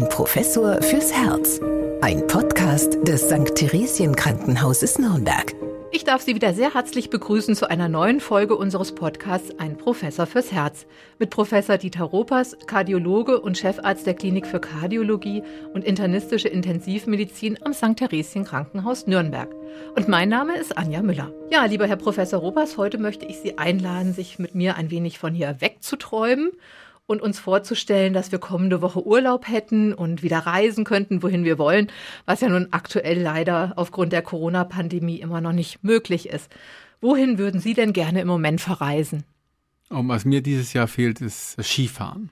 Ein Professor fürs Herz. Ein Podcast des St. Theresien Krankenhauses Nürnberg. Ich darf Sie wieder sehr herzlich begrüßen zu einer neuen Folge unseres Podcasts Ein Professor fürs Herz mit Professor Dieter Ropers, Kardiologe und Chefarzt der Klinik für Kardiologie und internistische Intensivmedizin am St. Theresien Krankenhaus Nürnberg. Und mein Name ist Anja Müller. Ja, lieber Herr Professor Ropers, heute möchte ich Sie einladen, sich mit mir ein wenig von hier wegzuträumen und uns vorzustellen, dass wir kommende Woche Urlaub hätten und wieder reisen könnten, wohin wir wollen, was ja nun aktuell leider aufgrund der Corona-Pandemie immer noch nicht möglich ist. Wohin würden Sie denn gerne im Moment verreisen? Und was mir dieses Jahr fehlt, ist das Skifahren.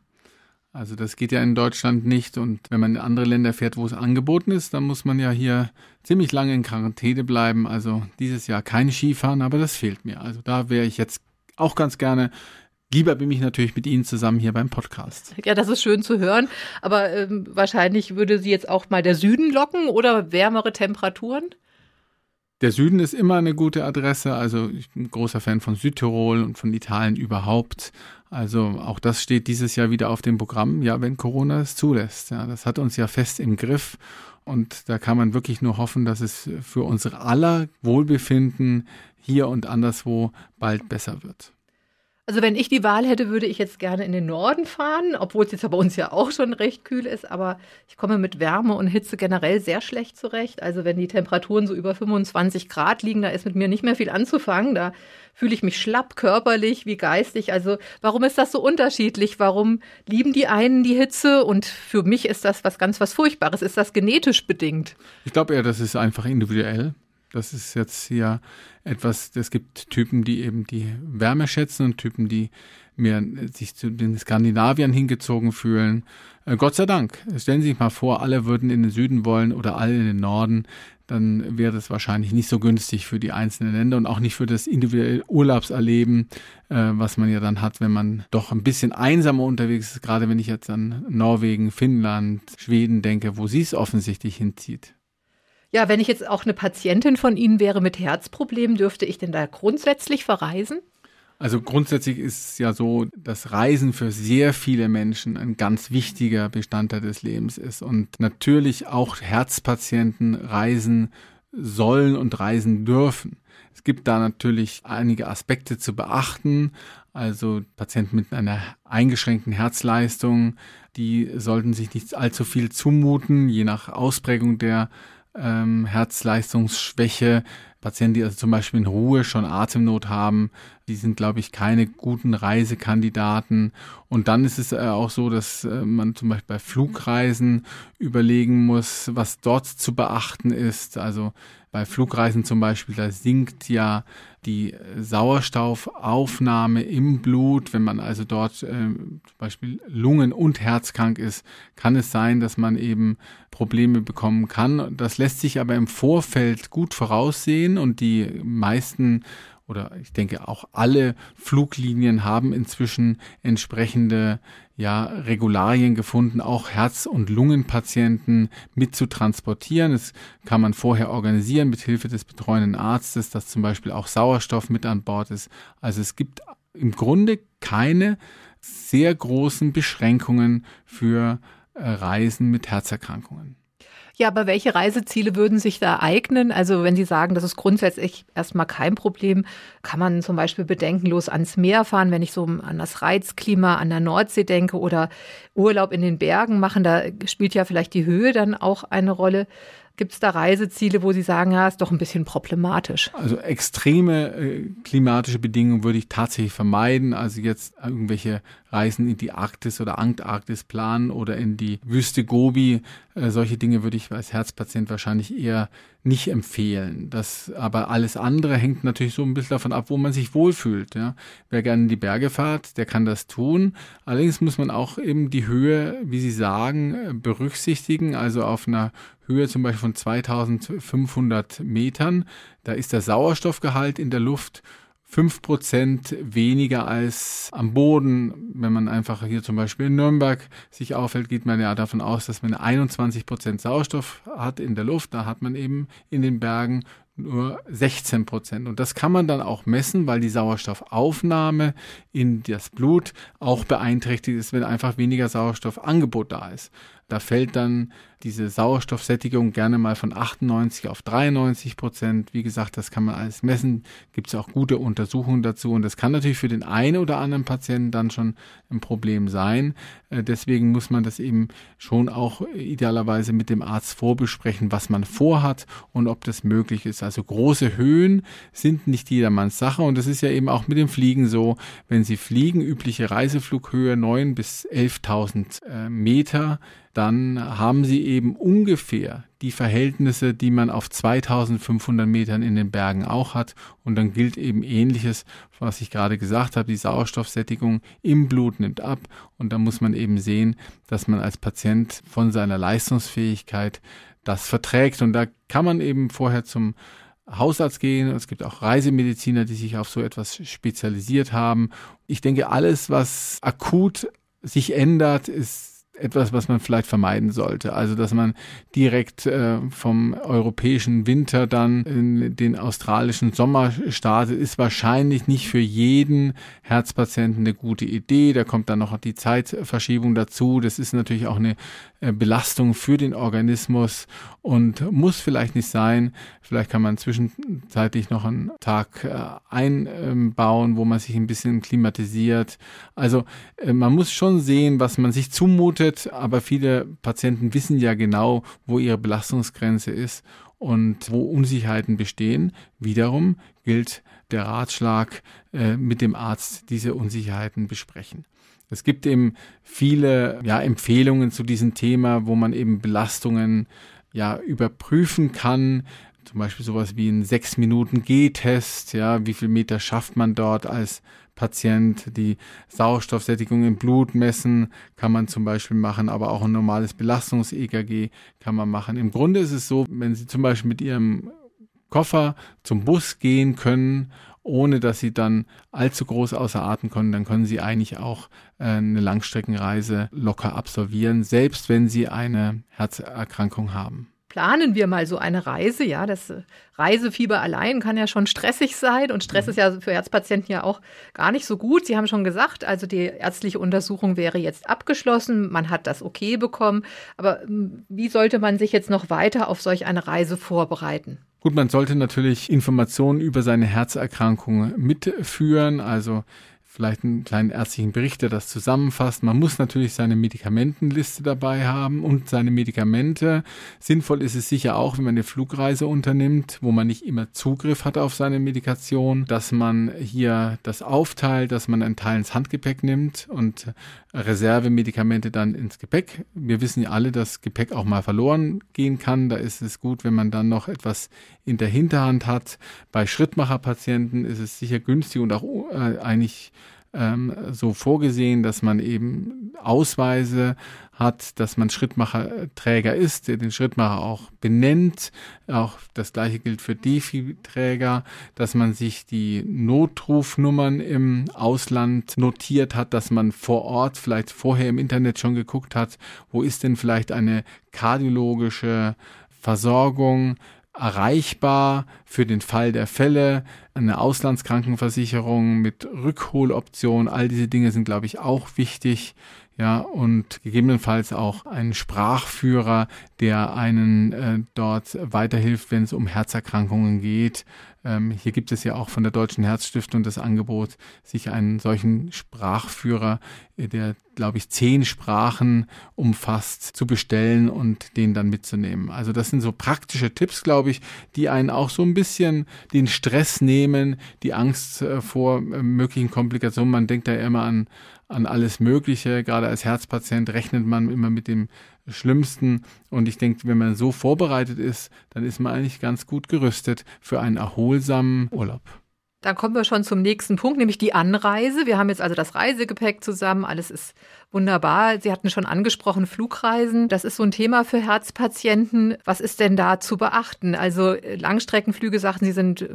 Also das geht ja in Deutschland nicht und wenn man in andere Länder fährt, wo es angeboten ist, dann muss man ja hier ziemlich lange in Quarantäne bleiben. Also dieses Jahr kein Skifahren, aber das fehlt mir. Also da wäre ich jetzt auch ganz gerne Lieber bin ich natürlich mit Ihnen zusammen hier beim Podcast. Ja, das ist schön zu hören. Aber ähm, wahrscheinlich würde Sie jetzt auch mal der Süden locken oder wärmere Temperaturen? Der Süden ist immer eine gute Adresse. Also ich bin großer Fan von Südtirol und von Italien überhaupt. Also auch das steht dieses Jahr wieder auf dem Programm. Ja, wenn Corona es zulässt. Ja, das hat uns ja fest im Griff. Und da kann man wirklich nur hoffen, dass es für unsere aller Wohlbefinden hier und anderswo bald besser wird. Also wenn ich die Wahl hätte, würde ich jetzt gerne in den Norden fahren, obwohl es jetzt bei uns ja auch schon recht kühl ist. Aber ich komme mit Wärme und Hitze generell sehr schlecht zurecht. Also wenn die Temperaturen so über 25 Grad liegen, da ist mit mir nicht mehr viel anzufangen. Da fühle ich mich schlapp körperlich wie geistig. Also warum ist das so unterschiedlich? Warum lieben die einen die Hitze und für mich ist das was ganz was Furchtbares? Ist das genetisch bedingt? Ich glaube eher, das ist einfach individuell. Das ist jetzt hier etwas, es gibt Typen, die eben die Wärme schätzen und Typen, die mehr sich zu den Skandinaviern hingezogen fühlen. Äh, Gott sei Dank. Stellen Sie sich mal vor, alle würden in den Süden wollen oder alle in den Norden, dann wäre das wahrscheinlich nicht so günstig für die einzelnen Länder und auch nicht für das individuelle Urlaubserleben, äh, was man ja dann hat, wenn man doch ein bisschen einsamer unterwegs ist, gerade wenn ich jetzt an Norwegen, Finnland, Schweden denke, wo sie es offensichtlich hinzieht. Ja, wenn ich jetzt auch eine Patientin von Ihnen wäre mit Herzproblemen, dürfte ich denn da grundsätzlich verreisen? Also grundsätzlich ist es ja so, dass Reisen für sehr viele Menschen ein ganz wichtiger Bestandteil des Lebens ist und natürlich auch Herzpatienten reisen sollen und reisen dürfen. Es gibt da natürlich einige Aspekte zu beachten. Also Patienten mit einer eingeschränkten Herzleistung, die sollten sich nicht allzu viel zumuten, je nach Ausprägung der ähm, Herzleistungsschwäche, Patienten, die also zum Beispiel in Ruhe schon Atemnot haben, die sind, glaube ich, keine guten Reisekandidaten. Und dann ist es äh, auch so, dass äh, man zum Beispiel bei Flugreisen überlegen muss, was dort zu beachten ist. Also bei Flugreisen zum Beispiel, da sinkt ja die Sauerstoffaufnahme im Blut. Wenn man also dort äh, zum Beispiel Lungen- und Herzkrank ist, kann es sein, dass man eben Probleme bekommen kann. Das lässt sich aber im Vorfeld gut voraussehen und die meisten oder ich denke auch alle Fluglinien haben inzwischen entsprechende ja, Regularien gefunden, auch Herz- und Lungenpatienten mit zu transportieren. Das kann man vorher organisieren mit Hilfe des betreuenden Arztes, dass zum Beispiel auch Sauerstoff mit an Bord ist. Also es gibt im Grunde keine sehr großen Beschränkungen für äh, Reisen mit Herzerkrankungen. Ja, aber welche Reiseziele würden sich da eignen? Also wenn Sie sagen, das ist grundsätzlich erstmal kein Problem, kann man zum Beispiel bedenkenlos ans Meer fahren, wenn ich so an das Reizklima an der Nordsee denke oder Urlaub in den Bergen machen, da spielt ja vielleicht die Höhe dann auch eine Rolle. Gibt es da Reiseziele, wo Sie sagen, ja, ist doch ein bisschen problematisch? Also extreme äh, klimatische Bedingungen würde ich tatsächlich vermeiden. Also jetzt irgendwelche Reisen in die Arktis oder Antarktis planen oder in die Wüste Gobi. Äh, solche Dinge würde ich als Herzpatient wahrscheinlich eher nicht empfehlen. Das, aber alles andere hängt natürlich so ein bisschen davon ab, wo man sich wohlfühlt. Ja. Wer gerne in die Berge fährt, der kann das tun. Allerdings muss man auch eben die Höhe, wie Sie sagen, berücksichtigen. Also auf einer Höhe zum Beispiel von 2500 Metern, da ist der Sauerstoffgehalt in der Luft 5% weniger als am Boden. Wenn man einfach hier zum Beispiel in Nürnberg sich aufhält, geht man ja davon aus, dass man 21% Sauerstoff hat in der Luft. Da hat man eben in den Bergen nur 16 Prozent. Und das kann man dann auch messen, weil die Sauerstoffaufnahme in das Blut auch beeinträchtigt ist, wenn einfach weniger Sauerstoffangebot da ist. Da fällt dann diese Sauerstoffsättigung gerne mal von 98 auf 93 Prozent. Wie gesagt, das kann man alles messen. Gibt es auch gute Untersuchungen dazu. Und das kann natürlich für den einen oder anderen Patienten dann schon ein Problem sein. Äh, deswegen muss man das eben schon auch idealerweise mit dem Arzt vorbesprechen, was man vorhat und ob das möglich ist. Also große Höhen sind nicht jedermanns Sache. Und das ist ja eben auch mit dem Fliegen so. Wenn Sie fliegen, übliche Reiseflughöhe 9 bis 11.000 äh, Meter, dann haben Sie eben ungefähr die Verhältnisse, die man auf 2500 Metern in den Bergen auch hat. Und dann gilt eben ähnliches, was ich gerade gesagt habe. Die Sauerstoffsättigung im Blut nimmt ab. Und da muss man eben sehen, dass man als Patient von seiner Leistungsfähigkeit das verträgt. Und da kann man eben vorher zum Hausarzt gehen. Es gibt auch Reisemediziner, die sich auf so etwas spezialisiert haben. Ich denke, alles, was akut sich ändert, ist etwas, was man vielleicht vermeiden sollte. Also, dass man direkt äh, vom europäischen Winter dann in den australischen Sommer startet, ist wahrscheinlich nicht für jeden Herzpatienten eine gute Idee. Da kommt dann noch die Zeitverschiebung dazu. Das ist natürlich auch eine äh, Belastung für den Organismus und muss vielleicht nicht sein. Vielleicht kann man zwischenzeitlich noch einen Tag äh, einbauen, wo man sich ein bisschen klimatisiert. Also äh, man muss schon sehen, was man sich zumutet, aber viele Patienten wissen ja genau, wo ihre Belastungsgrenze ist und wo Unsicherheiten bestehen. Wiederum gilt der Ratschlag, mit dem Arzt diese Unsicherheiten besprechen. Es gibt eben viele ja, Empfehlungen zu diesem Thema, wo man eben Belastungen ja überprüfen kann. Zum Beispiel sowas wie ein sechs Minuten G-Test, ja, wie viel Meter schafft man dort als Patient, die Sauerstoffsättigung im Blut messen, kann man zum Beispiel machen, aber auch ein normales Belastungs-EKG kann man machen. Im Grunde ist es so, wenn Sie zum Beispiel mit Ihrem Koffer zum Bus gehen können ohne dass sie dann allzu groß außer Atem kommen, dann können sie eigentlich auch äh, eine Langstreckenreise locker absolvieren, selbst wenn sie eine Herzerkrankung haben planen wir mal so eine Reise. Ja, das äh, Reisefieber allein kann ja schon stressig sein und Stress mhm. ist ja für Herzpatienten ja auch gar nicht so gut. Sie haben schon gesagt, also die ärztliche Untersuchung wäre jetzt abgeschlossen, man hat das okay bekommen. Aber hm, wie sollte man sich jetzt noch weiter auf solch eine Reise vorbereiten? Gut, man sollte natürlich Informationen über seine Herzerkrankung mitführen, also vielleicht einen kleinen ärztlichen Bericht, der das zusammenfasst. Man muss natürlich seine Medikamentenliste dabei haben und seine Medikamente. Sinnvoll ist es sicher auch, wenn man eine Flugreise unternimmt, wo man nicht immer Zugriff hat auf seine Medikation, dass man hier das aufteilt, dass man einen Teil ins Handgepäck nimmt und Reservemedikamente dann ins Gepäck. Wir wissen ja alle, dass Gepäck auch mal verloren gehen kann. Da ist es gut, wenn man dann noch etwas in der Hinterhand hat. Bei Schrittmacherpatienten ist es sicher günstig und auch äh, eigentlich ähm, so vorgesehen, dass man eben Ausweise hat, dass man Schrittmacherträger ist, der den Schrittmacher auch benennt. Auch das gleiche gilt für Defi-Träger, dass man sich die Notrufnummern im Ausland notiert hat, dass man vor Ort vielleicht vorher im Internet schon geguckt hat, wo ist denn vielleicht eine kardiologische Versorgung, erreichbar für den Fall der Fälle, eine Auslandskrankenversicherung mit Rückholoption, all diese Dinge sind, glaube ich, auch wichtig. Ja, und gegebenenfalls auch einen Sprachführer, der einen äh, dort weiterhilft, wenn es um Herzerkrankungen geht. Ähm, hier gibt es ja auch von der Deutschen Herzstiftung das Angebot, sich einen solchen Sprachführer, äh, der, glaube ich, zehn Sprachen umfasst, zu bestellen und den dann mitzunehmen. Also das sind so praktische Tipps, glaube ich, die einen auch so ein bisschen den Stress nehmen, die Angst äh, vor äh, möglichen Komplikationen. Man denkt da ja immer an, an alles Mögliche. Gerade als Herzpatient rechnet man immer mit dem Schlimmsten. Und ich denke, wenn man so vorbereitet ist, dann ist man eigentlich ganz gut gerüstet für einen erholsamen Urlaub. Dann kommen wir schon zum nächsten Punkt, nämlich die Anreise. Wir haben jetzt also das Reisegepäck zusammen, alles ist wunderbar. Sie hatten schon angesprochen, Flugreisen. Das ist so ein Thema für Herzpatienten. Was ist denn da zu beachten? Also Langstreckenflüge, sagten Sie, sind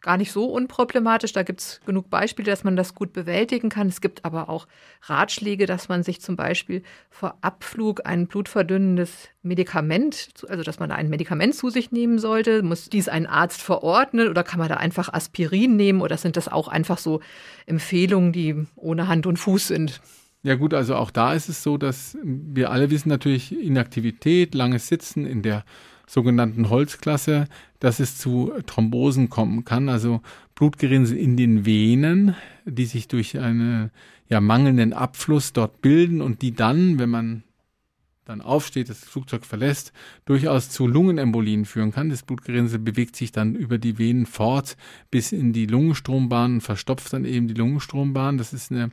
gar nicht so unproblematisch. Da gibt es genug Beispiele, dass man das gut bewältigen kann. Es gibt aber auch Ratschläge, dass man sich zum Beispiel vor Abflug ein blutverdünnendes Medikament, also dass man ein Medikament zu sich nehmen sollte. Muss dies ein Arzt verordnen oder kann man da einfach Aspirin nehmen oder sind das auch einfach so Empfehlungen, die ohne Hand und Fuß sind? Ja gut, also auch da ist es so, dass wir alle wissen natürlich Inaktivität, langes Sitzen in der sogenannten Holzklasse, dass es zu Thrombosen kommen kann, also Blutgerinnsel in den Venen, die sich durch einen ja, mangelnden Abfluss dort bilden und die dann, wenn man dann aufsteht, das Flugzeug verlässt, durchaus zu Lungenembolien führen kann. Das Blutgerinnsel bewegt sich dann über die Venen fort bis in die Lungenstrombahn und verstopft dann eben die Lungenstrombahn. Das ist eine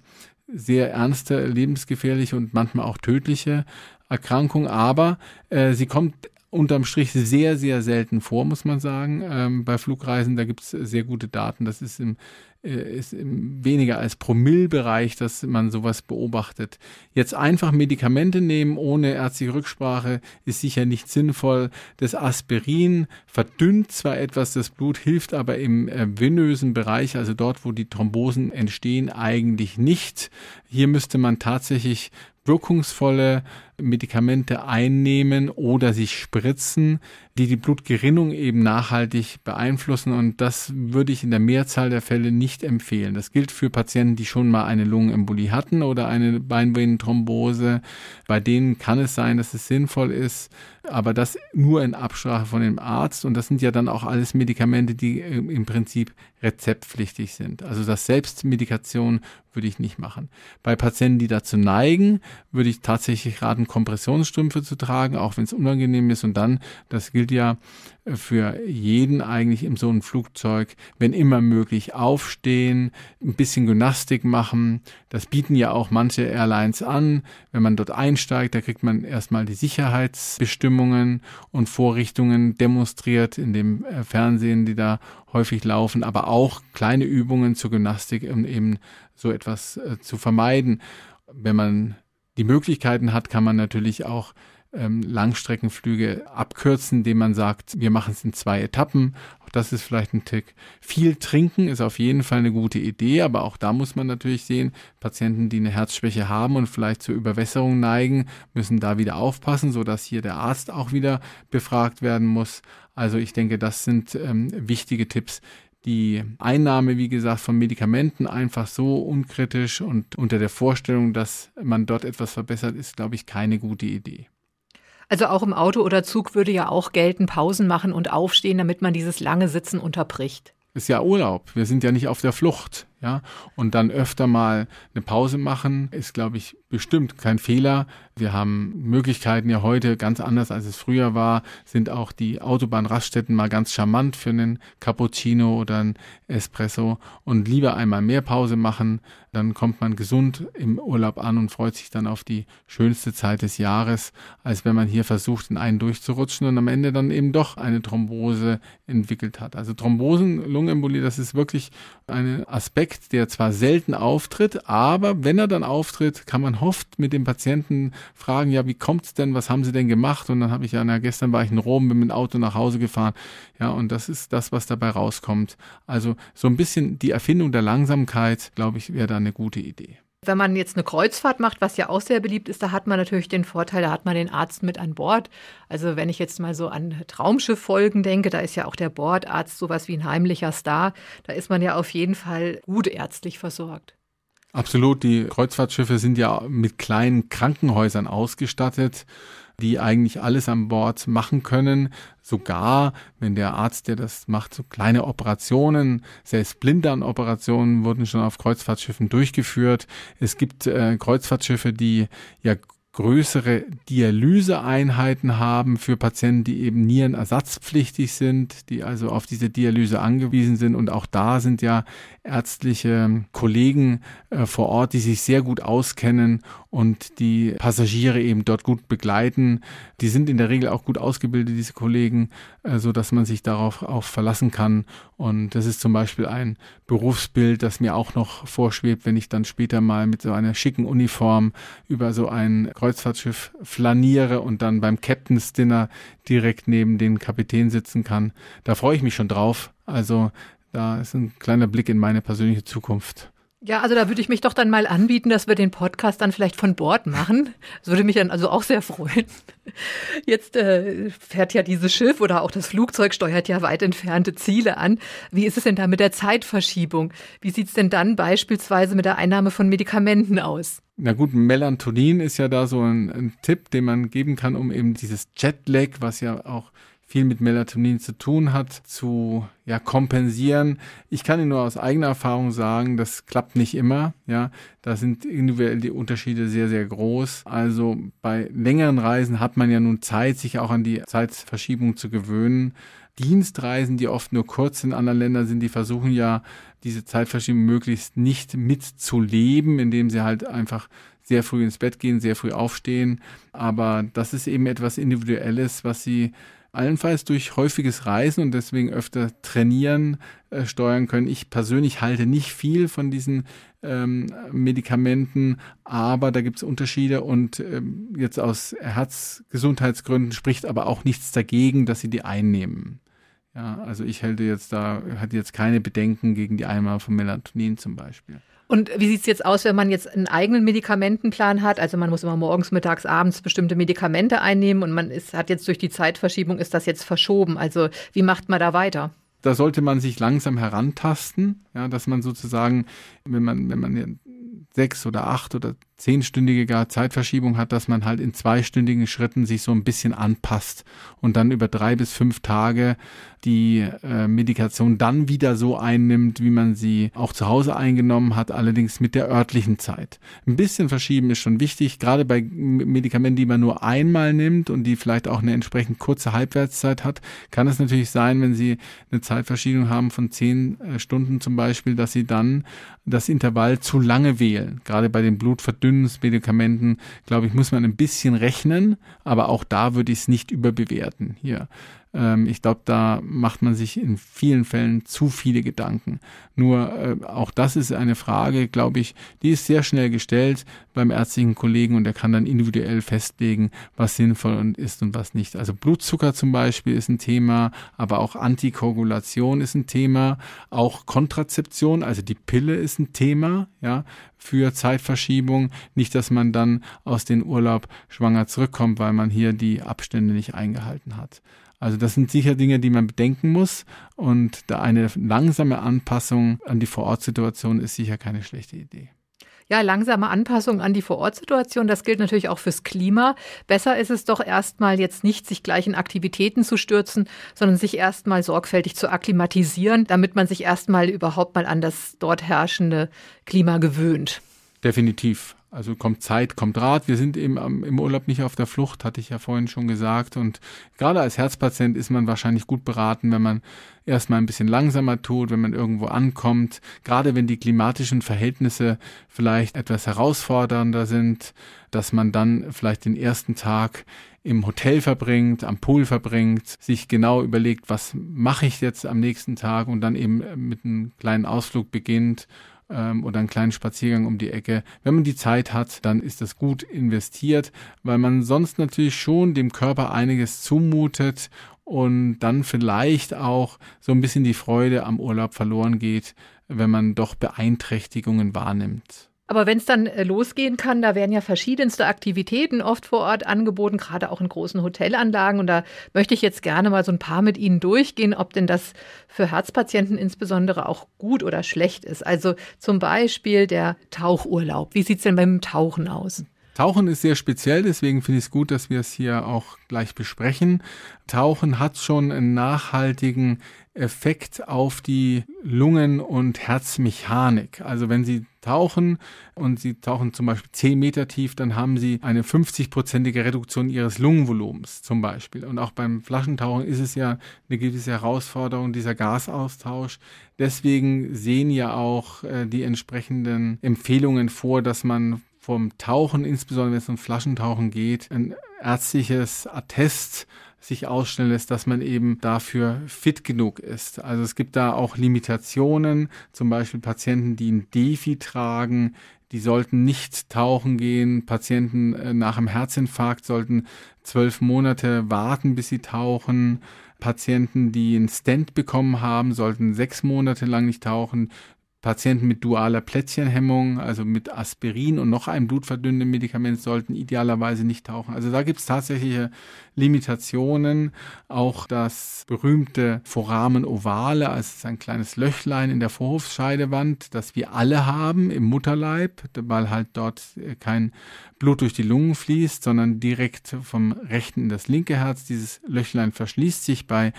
sehr ernste, lebensgefährliche und manchmal auch tödliche Erkrankung, aber äh, sie kommt unterm Strich sehr, sehr selten vor, muss man sagen. Ähm, bei Flugreisen, da gibt es sehr gute Daten. Das ist im, äh, ist im weniger als Promillbereich, dass man sowas beobachtet. Jetzt einfach Medikamente nehmen ohne ärztliche Rücksprache ist sicher nicht sinnvoll. Das Aspirin verdünnt zwar etwas das Blut, hilft aber im äh, venösen Bereich, also dort, wo die Thrombosen entstehen, eigentlich nicht. Hier müsste man tatsächlich wirkungsvolle Medikamente einnehmen oder sich spritzen, die die Blutgerinnung eben nachhaltig beeinflussen. Und das würde ich in der Mehrzahl der Fälle nicht empfehlen. Das gilt für Patienten, die schon mal eine Lungenembolie hatten oder eine Beinvenenthrombose. Bei denen kann es sein, dass es sinnvoll ist, aber das nur in Absprache von dem Arzt. Und das sind ja dann auch alles Medikamente, die äh, im Prinzip rezeptpflichtig sind. Also das Selbstmedikation würde ich nicht machen. Bei Patienten, die dazu neigen, würde ich tatsächlich raten, Kompressionsstrümpfe zu tragen, auch wenn es unangenehm ist. Und dann, das gilt ja für jeden eigentlich in so einem Flugzeug, wenn immer möglich, aufstehen, ein bisschen Gymnastik machen. Das bieten ja auch manche Airlines an. Wenn man dort einsteigt, da kriegt man erstmal die Sicherheitsbestimmungen und Vorrichtungen demonstriert in dem äh, Fernsehen, die da häufig laufen, aber auch kleine Übungen zur Gymnastik, um eben so etwas äh, zu vermeiden. Wenn man die Möglichkeiten hat, kann man natürlich auch ähm, Langstreckenflüge abkürzen, indem man sagt, wir machen es in zwei Etappen. Auch das ist vielleicht ein Tick. Viel trinken ist auf jeden Fall eine gute Idee, aber auch da muss man natürlich sehen, Patienten, die eine Herzschwäche haben und vielleicht zur Überwässerung neigen, müssen da wieder aufpassen, so dass hier der Arzt auch wieder befragt werden muss. Also ich denke, das sind ähm, wichtige Tipps, die Einnahme, wie gesagt, von Medikamenten einfach so unkritisch und unter der Vorstellung, dass man dort etwas verbessert, ist, glaube ich, keine gute Idee. Also auch im Auto oder Zug würde ja auch gelten, Pausen machen und aufstehen, damit man dieses lange Sitzen unterbricht. Ist ja Urlaub. Wir sind ja nicht auf der Flucht, ja. Und dann öfter mal eine Pause machen, ist, glaube ich, bestimmt kein Fehler. Wir haben Möglichkeiten ja heute ganz anders als es früher war, sind auch die Autobahnraststätten mal ganz charmant für einen Cappuccino oder einen Espresso und lieber einmal mehr Pause machen, dann kommt man gesund im Urlaub an und freut sich dann auf die schönste Zeit des Jahres, als wenn man hier versucht, in einen durchzurutschen und am Ende dann eben doch eine Thrombose entwickelt hat. Also Thrombosen, Lungenembolie, das ist wirklich ein Aspekt, der zwar selten auftritt, aber wenn er dann auftritt, kann man hofft mit dem Patienten fragen, ja, wie kommt's denn, was haben Sie denn gemacht? Und dann habe ich ja, na, gestern war ich in Rom, bin mit dem Auto nach Hause gefahren. Ja, und das ist das, was dabei rauskommt. Also so ein bisschen die Erfindung der Langsamkeit, glaube ich, wäre da eine gute Idee. Wenn man jetzt eine Kreuzfahrt macht, was ja auch sehr beliebt ist, da hat man natürlich den Vorteil, da hat man den Arzt mit an Bord. Also wenn ich jetzt mal so an Traumschifffolgen denke, da ist ja auch der Bordarzt sowas wie ein heimlicher Star. Da ist man ja auf jeden Fall gut ärztlich versorgt. Absolut, die Kreuzfahrtschiffe sind ja mit kleinen Krankenhäusern ausgestattet, die eigentlich alles an Bord machen können. Sogar, wenn der Arzt, der das macht, so kleine Operationen, selbst Blinddarmoperationen wurden schon auf Kreuzfahrtschiffen durchgeführt. Es gibt äh, Kreuzfahrtschiffe, die ja größere Dialyseeinheiten haben für Patienten, die eben nierenersatzpflichtig sind, die also auf diese Dialyse angewiesen sind. Und auch da sind ja ärztliche Kollegen äh, vor Ort, die sich sehr gut auskennen und die Passagiere eben dort gut begleiten. Die sind in der Regel auch gut ausgebildet, diese Kollegen, äh, so dass man sich darauf auch verlassen kann. Und das ist zum Beispiel ein Berufsbild, das mir auch noch vorschwebt, wenn ich dann später mal mit so einer schicken Uniform über so ein Kreuzfahrtschiff flaniere und dann beim Captain's Dinner direkt neben den Kapitän sitzen kann. Da freue ich mich schon drauf. Also da ist ein kleiner Blick in meine persönliche Zukunft. Ja, also da würde ich mich doch dann mal anbieten, dass wir den Podcast dann vielleicht von Bord machen. Das würde mich dann also auch sehr freuen. Jetzt äh, fährt ja dieses Schiff oder auch das Flugzeug steuert ja weit entfernte Ziele an. Wie ist es denn da mit der Zeitverschiebung? Wie sieht es denn dann beispielsweise mit der Einnahme von Medikamenten aus? Na gut, Melatonin ist ja da so ein, ein Tipp, den man geben kann, um eben dieses Jetlag, was ja auch viel mit Melatonin zu tun hat, zu ja, kompensieren. Ich kann Ihnen nur aus eigener Erfahrung sagen, das klappt nicht immer. Ja, da sind individuell die Unterschiede sehr, sehr groß. Also bei längeren Reisen hat man ja nun Zeit, sich auch an die Zeitverschiebung zu gewöhnen. Dienstreisen, die oft nur kurz in anderen Ländern sind, die versuchen ja, diese Zeitverschiebung möglichst nicht mitzuleben, indem sie halt einfach sehr früh ins Bett gehen, sehr früh aufstehen. Aber das ist eben etwas Individuelles, was sie allenfalls durch häufiges Reisen und deswegen öfter trainieren äh, steuern können. Ich persönlich halte nicht viel von diesen ähm, Medikamenten, aber da gibt es Unterschiede und ähm, jetzt aus Herzgesundheitsgründen spricht aber auch nichts dagegen, dass sie die einnehmen. Ja, also ich halte jetzt da, hatte jetzt keine Bedenken gegen die Einnahme von Melatonin zum Beispiel. Und wie sieht es jetzt aus, wenn man jetzt einen eigenen Medikamentenplan hat? Also man muss immer morgens, mittags, abends bestimmte Medikamente einnehmen und man ist, hat jetzt durch die Zeitverschiebung, ist das jetzt verschoben. Also wie macht man da weiter? Da sollte man sich langsam herantasten, ja, dass man sozusagen, wenn man, wenn man sechs oder acht oder zehnstündige Zeitverschiebung hat, dass man halt in zweistündigen Schritten sich so ein bisschen anpasst und dann über drei bis fünf Tage die äh, Medikation dann wieder so einnimmt, wie man sie auch zu Hause eingenommen hat, allerdings mit der örtlichen Zeit. Ein bisschen verschieben ist schon wichtig, gerade bei Medikamenten, die man nur einmal nimmt und die vielleicht auch eine entsprechend kurze Halbwertszeit hat, kann es natürlich sein, wenn Sie eine Zeitverschiebung haben von zehn äh, Stunden zum Beispiel, dass Sie dann das Intervall zu lange wählen. Gerade bei den Blutverdünnungsmedikamenten, glaube ich, muss man ein bisschen rechnen, aber auch da würde ich es nicht überbewerten. Hier ähm, ich glaube, da macht man sich in vielen Fällen zu viele Gedanken. Nur äh, auch das ist eine Frage, glaube ich, die ist sehr schnell gestellt beim ärztlichen Kollegen und er kann dann individuell festlegen, was sinnvoll ist und was nicht. Also Blutzucker zum Beispiel ist ein Thema, aber auch Antikoagulation ist ein Thema, auch Kontrazeption, also die Pille ist ein Thema, ja, für Zeitverschiebung. Nicht, dass man dann aus dem Urlaub schwanger zurückkommt, weil man hier die Abstände nicht eingehalten hat. Also das sind sicher Dinge, die man bedenken muss und da eine langsame Anpassung an die Vorortsituation ist sicher keine schlechte Idee. Ja, langsame Anpassung an die Vorortsituation, das gilt natürlich auch fürs Klima. Besser ist es doch erstmal jetzt nicht, sich gleich in Aktivitäten zu stürzen, sondern sich erstmal sorgfältig zu akklimatisieren, damit man sich erstmal überhaupt mal an das dort herrschende Klima gewöhnt. Definitiv. Also kommt Zeit, kommt Rat. Wir sind eben im Urlaub nicht auf der Flucht, hatte ich ja vorhin schon gesagt. Und gerade als Herzpatient ist man wahrscheinlich gut beraten, wenn man erstmal ein bisschen langsamer tut, wenn man irgendwo ankommt. Gerade wenn die klimatischen Verhältnisse vielleicht etwas herausfordernder sind, dass man dann vielleicht den ersten Tag im Hotel verbringt, am Pool verbringt, sich genau überlegt, was mache ich jetzt am nächsten Tag und dann eben mit einem kleinen Ausflug beginnt ähm, oder einen kleinen Spaziergang um die Ecke. Wenn man die Zeit hat, dann ist das gut investiert, weil man sonst natürlich schon dem Körper einiges zumutet und dann vielleicht auch so ein bisschen die Freude am Urlaub verloren geht, wenn man doch Beeinträchtigungen wahrnimmt. Aber wenn es dann äh, losgehen kann, da werden ja verschiedenste Aktivitäten oft vor Ort angeboten, gerade auch in großen Hotelanlagen. Und da möchte ich jetzt gerne mal so ein paar mit Ihnen durchgehen, ob denn das für Herzpatienten insbesondere auch gut oder schlecht ist. Also zum Beispiel der Tauchurlaub. Wie sieht es denn beim Tauchen aus? Tauchen ist sehr speziell, deswegen finde ich es gut, dass wir es hier auch gleich besprechen. Tauchen hat schon einen nachhaltigen Effekt auf die Lungen- und Herzmechanik. Also wenn Sie tauchen und Sie tauchen zum Beispiel 10 Meter tief, dann haben Sie eine 50-prozentige Reduktion Ihres Lungenvolumens zum Beispiel. Und auch beim Flaschentauchen ist es ja eine gewisse Herausforderung, dieser Gasaustausch. Deswegen sehen ja auch äh, die entsprechenden Empfehlungen vor, dass man vom Tauchen, insbesondere wenn es um Flaschentauchen geht, ein ärztliches Attest sich ausstellen lässt, dass man eben dafür fit genug ist. Also es gibt da auch Limitationen, zum Beispiel Patienten, die ein Defi tragen, die sollten nicht tauchen gehen. Patienten äh, nach einem Herzinfarkt sollten zwölf Monate warten, bis sie tauchen. Patienten, die einen Stent bekommen haben, sollten sechs Monate lang nicht tauchen. Patienten mit dualer Plättchenhemmung, also mit Aspirin und noch einem blutverdünnenden Medikament, sollten idealerweise nicht tauchen. Also da gibt es tatsächliche Limitationen. Auch das berühmte Foramen ovale, also ein kleines Löchlein in der Vorhofscheidewand, das wir alle haben im Mutterleib, weil halt dort kein Blut durch die Lungen fließt, sondern direkt vom rechten in das linke Herz. Dieses Löchlein verschließt sich bei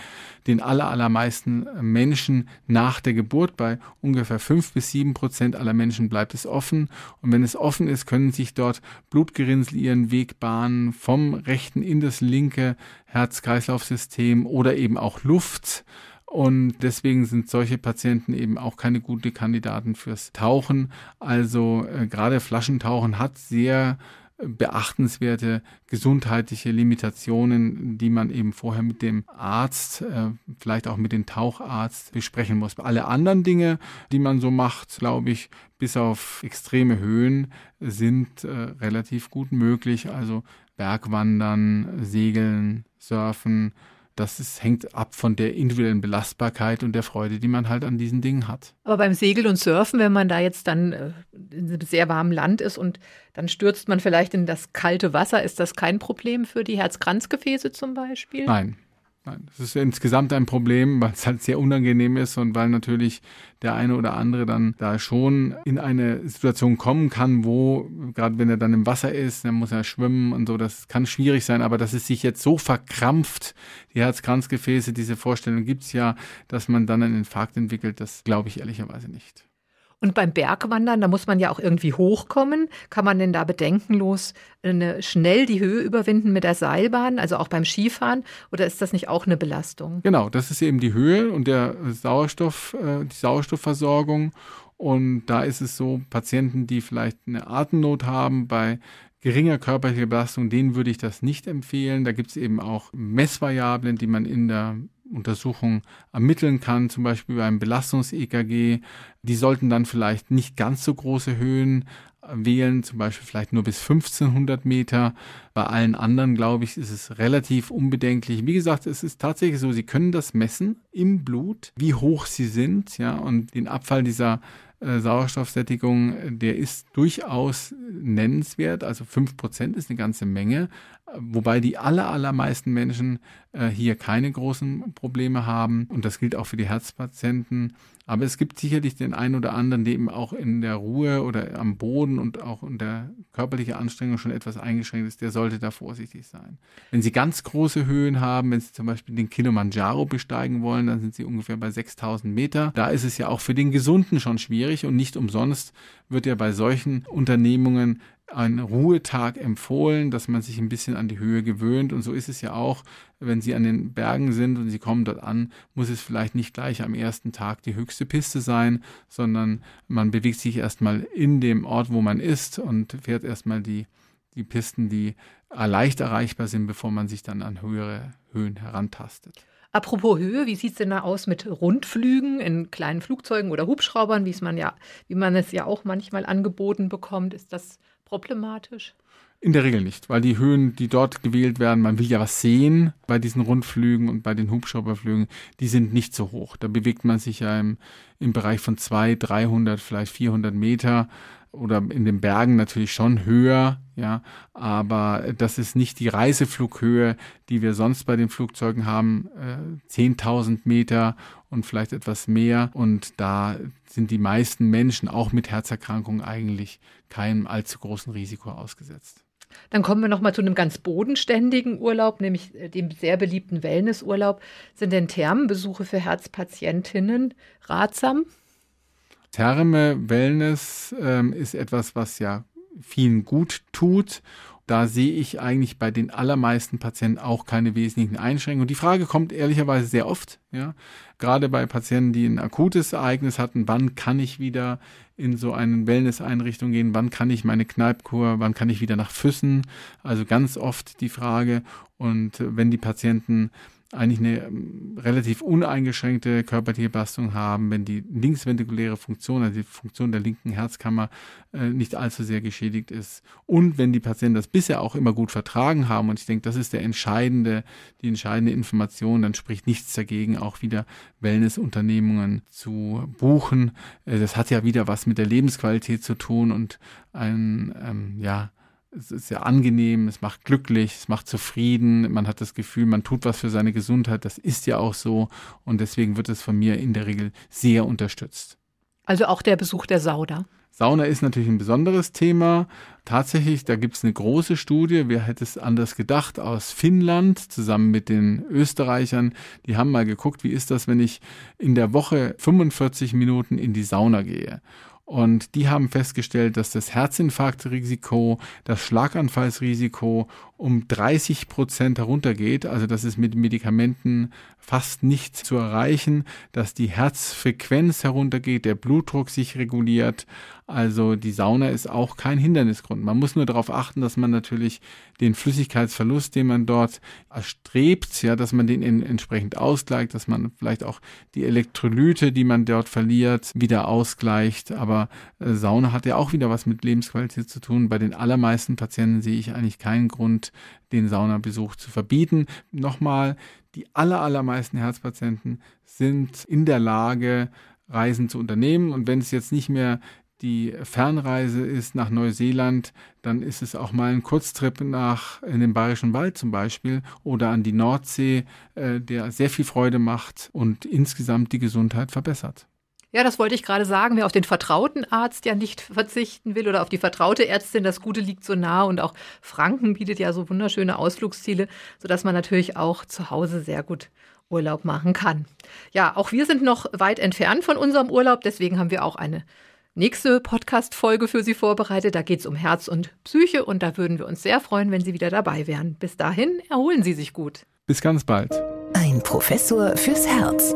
den allermeisten Menschen nach der Geburt. Bei ungefähr fünf bis sieben Prozent aller Menschen bleibt es offen. Und wenn es offen ist, können sich dort Blutgerinnsel ihren Weg bahnen vom rechten in das linke Herz-Kreislauf-System oder eben auch Luft. Und deswegen sind solche Patienten eben auch keine gute Kandidaten fürs Tauchen. Also äh, gerade Flaschentauchen hat sehr beachtenswerte gesundheitliche Limitationen, die man eben vorher mit dem Arzt, äh, vielleicht auch mit dem Taucharzt besprechen muss. Alle anderen Dinge, die man so macht, glaube ich, bis auf extreme Höhen, sind äh, relativ gut möglich. Also Bergwandern, Segeln, Surfen, das ist, hängt ab von der individuellen Belastbarkeit und der Freude, die man halt an diesen Dingen hat. Aber beim Segeln und Surfen, wenn man da jetzt dann äh, in einem sehr warmen Land ist und dann stürzt man vielleicht in das kalte Wasser, ist das kein Problem für die Herzkranzgefäße zum Beispiel? Nein, Nein, das ist insgesamt ein Problem, weil es halt sehr unangenehm ist und weil natürlich der eine oder andere dann da schon in eine Situation kommen kann, wo, gerade wenn er dann im Wasser ist, dann muss er schwimmen und so, das kann schwierig sein, aber dass es sich jetzt so verkrampft, die Herzkranzgefäße, diese Vorstellung gibt's ja, dass man dann einen Infarkt entwickelt, das glaube ich ehrlicherweise nicht. Und beim Bergwandern, da muss man ja auch irgendwie hochkommen. Kann man denn da bedenkenlos eine, schnell die Höhe überwinden mit der Seilbahn, also auch beim Skifahren? Oder ist das nicht auch eine Belastung? Genau, das ist eben die Höhe und der Sauerstoff, äh, die Sauerstoffversorgung. Und da ist es so, Patienten, die vielleicht eine Atemnot haben, bei geringer körperlicher Belastung, denen würde ich das nicht empfehlen. Da gibt es eben auch Messvariablen, die man in der Untersuchung ermitteln kann, zum Beispiel beim Belastungs-EKG. Die sollten dann vielleicht nicht ganz so große Höhen wählen, zum Beispiel vielleicht nur bis 1500 Meter. Bei allen anderen, glaube ich, ist es relativ unbedenklich. Wie gesagt, es ist tatsächlich so, Sie können das messen im Blut, wie hoch Sie sind, ja, und den Abfall dieser äh, Sauerstoffsättigung, der ist durchaus nennenswert. Also fünf Prozent ist eine ganze Menge wobei die aller, allermeisten Menschen äh, hier keine großen Probleme haben. Und das gilt auch für die Herzpatienten. Aber es gibt sicherlich den einen oder anderen, der eben auch in der Ruhe oder am Boden und auch unter körperlicher Anstrengung schon etwas eingeschränkt ist, der sollte da vorsichtig sein. Wenn Sie ganz große Höhen haben, wenn Sie zum Beispiel den Kilimanjaro besteigen wollen, dann sind Sie ungefähr bei 6000 Meter. Da ist es ja auch für den Gesunden schon schwierig und nicht umsonst wird ja bei solchen Unternehmungen ein Ruhetag empfohlen, dass man sich ein bisschen an die Höhe gewöhnt. Und so ist es ja auch, wenn Sie an den Bergen sind und Sie kommen dort an, muss es vielleicht nicht gleich am ersten Tag die höchste Piste sein, sondern man bewegt sich erstmal in dem Ort, wo man ist und fährt erstmal die, die Pisten, die leicht erreichbar sind, bevor man sich dann an höhere Höhen herantastet. Apropos Höhe, wie sieht es denn da aus mit Rundflügen in kleinen Flugzeugen oder Hubschraubern, wie man ja, wie man es ja auch manchmal angeboten bekommt? Ist das problematisch? In der Regel nicht, weil die Höhen, die dort gewählt werden, man will ja was sehen bei diesen Rundflügen und bei den Hubschrauberflügen, die sind nicht so hoch. Da bewegt man sich ja im, im Bereich von 200, 300, vielleicht 400 Meter oder in den Bergen natürlich schon höher, ja, aber das ist nicht die Reiseflughöhe, die wir sonst bei den Flugzeugen haben, äh, 10.000 Meter und vielleicht etwas mehr und da sind die meisten Menschen auch mit Herzerkrankungen eigentlich keinem allzu großen Risiko ausgesetzt. Dann kommen wir noch mal zu einem ganz bodenständigen Urlaub, nämlich äh, dem sehr beliebten Wellnessurlaub. Sind denn Thermenbesuche für Herzpatientinnen ratsam? Therme, Wellness ähm, ist etwas, was ja vielen gut tut. Da sehe ich eigentlich bei den allermeisten Patienten auch keine wesentlichen Einschränkungen. Die Frage kommt ehrlicherweise sehr oft, ja. Gerade bei Patienten, die ein akutes Ereignis hatten, wann kann ich wieder in so eine Wellness-Einrichtung gehen, wann kann ich meine Kneipkur, wann kann ich wieder nach Füssen? Also ganz oft die Frage. Und wenn die Patienten eigentlich eine ähm, relativ uneingeschränkte körperliche Belastung haben, wenn die linksventrikuläre Funktion, also die Funktion der linken Herzkammer, äh, nicht allzu sehr geschädigt ist. Und wenn die Patienten das bisher auch immer gut vertragen haben, und ich denke, das ist der entscheidende, die entscheidende Information, dann spricht nichts dagegen, auch wieder Wellnessunternehmungen zu buchen. Äh, das hat ja wieder was mit der Lebensqualität zu tun und ein, ähm, ja, es ist sehr angenehm, es macht glücklich, es macht zufrieden, man hat das Gefühl, man tut was für seine Gesundheit, das ist ja auch so und deswegen wird es von mir in der Regel sehr unterstützt. Also auch der Besuch der Sauna. Sauna ist natürlich ein besonderes Thema. Tatsächlich, da gibt es eine große Studie, wer hätte es anders gedacht, aus Finnland zusammen mit den Österreichern. Die haben mal geguckt, wie ist das, wenn ich in der Woche 45 Minuten in die Sauna gehe. Und die haben festgestellt, dass das Herzinfarktrisiko, das Schlaganfallsrisiko um 30 Prozent heruntergeht. Also das ist mit Medikamenten fast nicht zu erreichen, dass die Herzfrequenz heruntergeht, der Blutdruck sich reguliert. Also die Sauna ist auch kein Hindernisgrund. Man muss nur darauf achten, dass man natürlich den Flüssigkeitsverlust, den man dort erstrebt, ja, dass man den in, entsprechend ausgleicht, dass man vielleicht auch die Elektrolyte, die man dort verliert, wieder ausgleicht. Aber äh, Sauna hat ja auch wieder was mit Lebensqualität zu tun. Bei den allermeisten Patienten sehe ich eigentlich keinen Den Saunabesuch zu verbieten. Nochmal, die aller, allermeisten Herzpatienten sind in der Lage, Reisen zu unternehmen. Und wenn es jetzt nicht mehr die Fernreise ist nach Neuseeland, dann ist es auch mal ein Kurztrip nach in den Bayerischen Wald zum Beispiel oder an die Nordsee, äh, der sehr viel Freude macht und insgesamt die Gesundheit verbessert. Ja, das wollte ich gerade sagen. Wer auf den vertrauten Arzt ja nicht verzichten will oder auf die vertraute Ärztin, das Gute liegt so nah und auch Franken bietet ja so wunderschöne Ausflugsziele, sodass man natürlich auch zu Hause sehr gut Urlaub machen kann. Ja, auch wir sind noch weit entfernt von unserem Urlaub, deswegen haben wir auch eine nächste Podcast-Folge für Sie vorbereitet. Da geht es um Herz und Psyche und da würden wir uns sehr freuen, wenn Sie wieder dabei wären. Bis dahin erholen Sie sich gut. Bis ganz bald. Ein Professor fürs Herz.